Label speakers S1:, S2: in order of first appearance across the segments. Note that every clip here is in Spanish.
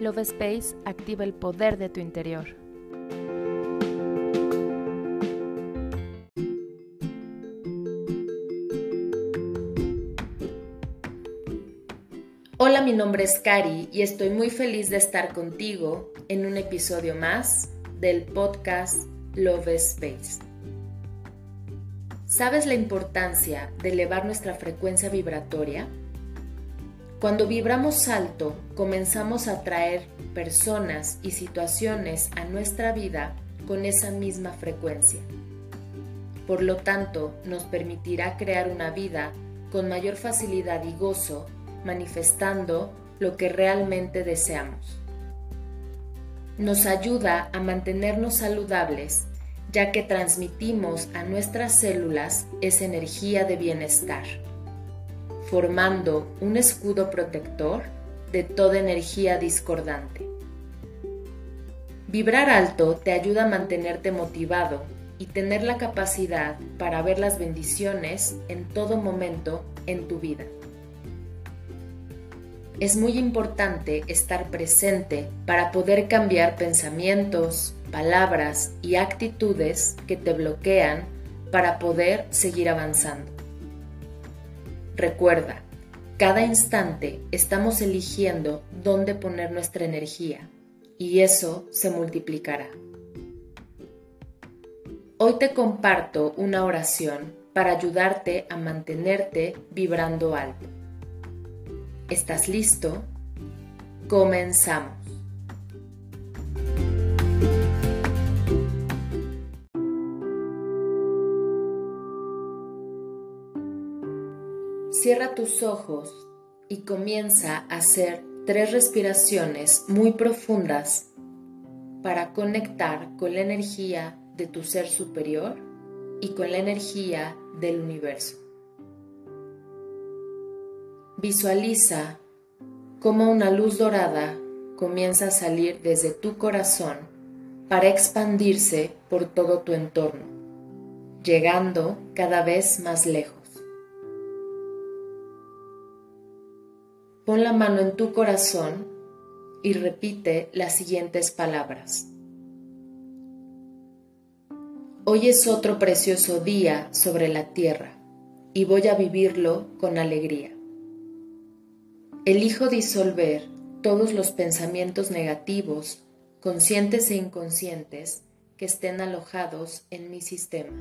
S1: Love Space activa el poder de tu interior.
S2: Hola, mi nombre es Cari y estoy muy feliz de estar contigo en un episodio más del podcast Love Space. ¿Sabes la importancia de elevar nuestra frecuencia vibratoria? Cuando vibramos alto, comenzamos a atraer personas y situaciones a nuestra vida con esa misma frecuencia. Por lo tanto, nos permitirá crear una vida con mayor facilidad y gozo, manifestando lo que realmente deseamos. Nos ayuda a mantenernos saludables, ya que transmitimos a nuestras células esa energía de bienestar formando un escudo protector de toda energía discordante. Vibrar alto te ayuda a mantenerte motivado y tener la capacidad para ver las bendiciones en todo momento en tu vida. Es muy importante estar presente para poder cambiar pensamientos, palabras y actitudes que te bloquean para poder seguir avanzando. Recuerda, cada instante estamos eligiendo dónde poner nuestra energía y eso se multiplicará. Hoy te comparto una oración para ayudarte a mantenerte vibrando alto. ¿Estás listo? Comenzamos. Cierra tus ojos y comienza a hacer tres respiraciones muy profundas para conectar con la energía de tu ser superior y con la energía del universo. Visualiza cómo una luz dorada comienza a salir desde tu corazón para expandirse por todo tu entorno, llegando cada vez más lejos. Pon la mano en tu corazón y repite las siguientes palabras. Hoy es otro precioso día sobre la tierra y voy a vivirlo con alegría. Elijo disolver todos los pensamientos negativos, conscientes e inconscientes, que estén alojados en mi sistema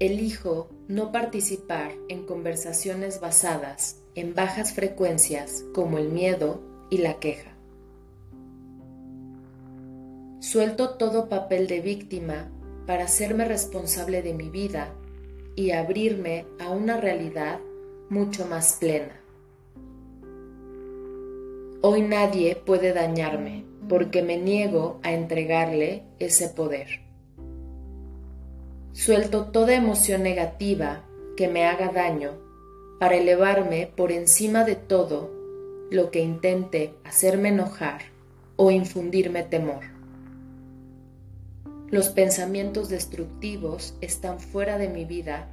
S2: elijo no participar en conversaciones basadas en bajas frecuencias como el miedo y la queja. Suelto todo papel de víctima para hacerme responsable de mi vida y abrirme a una realidad mucho más plena. Hoy nadie puede dañarme porque me niego a entregarle ese poder. Suelto toda emoción negativa que me haga daño para elevarme por encima de todo lo que intente hacerme enojar o infundirme temor. Los pensamientos destructivos están fuera de mi vida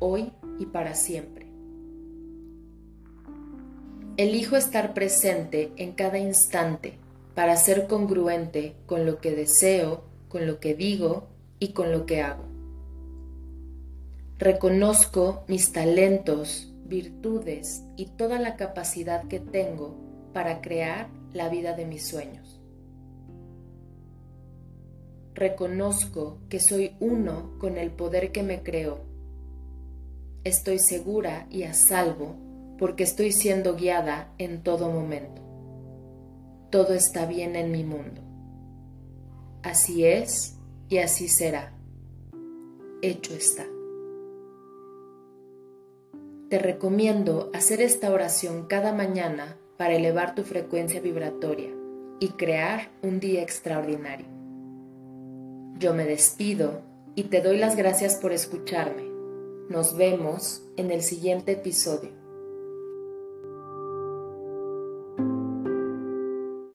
S2: hoy y para siempre. Elijo estar presente en cada instante para ser congruente con lo que deseo, con lo que digo y con lo que hago. Reconozco mis talentos, virtudes y toda la capacidad que tengo para crear la vida de mis sueños. Reconozco que soy uno con el poder que me creó. Estoy segura y a salvo porque estoy siendo guiada en todo momento. Todo está bien en mi mundo. Así es y así será. Hecho está. Te recomiendo hacer esta oración cada mañana para elevar tu frecuencia vibratoria y crear un día extraordinario. Yo me despido y te doy las gracias por escucharme. Nos vemos en el siguiente episodio.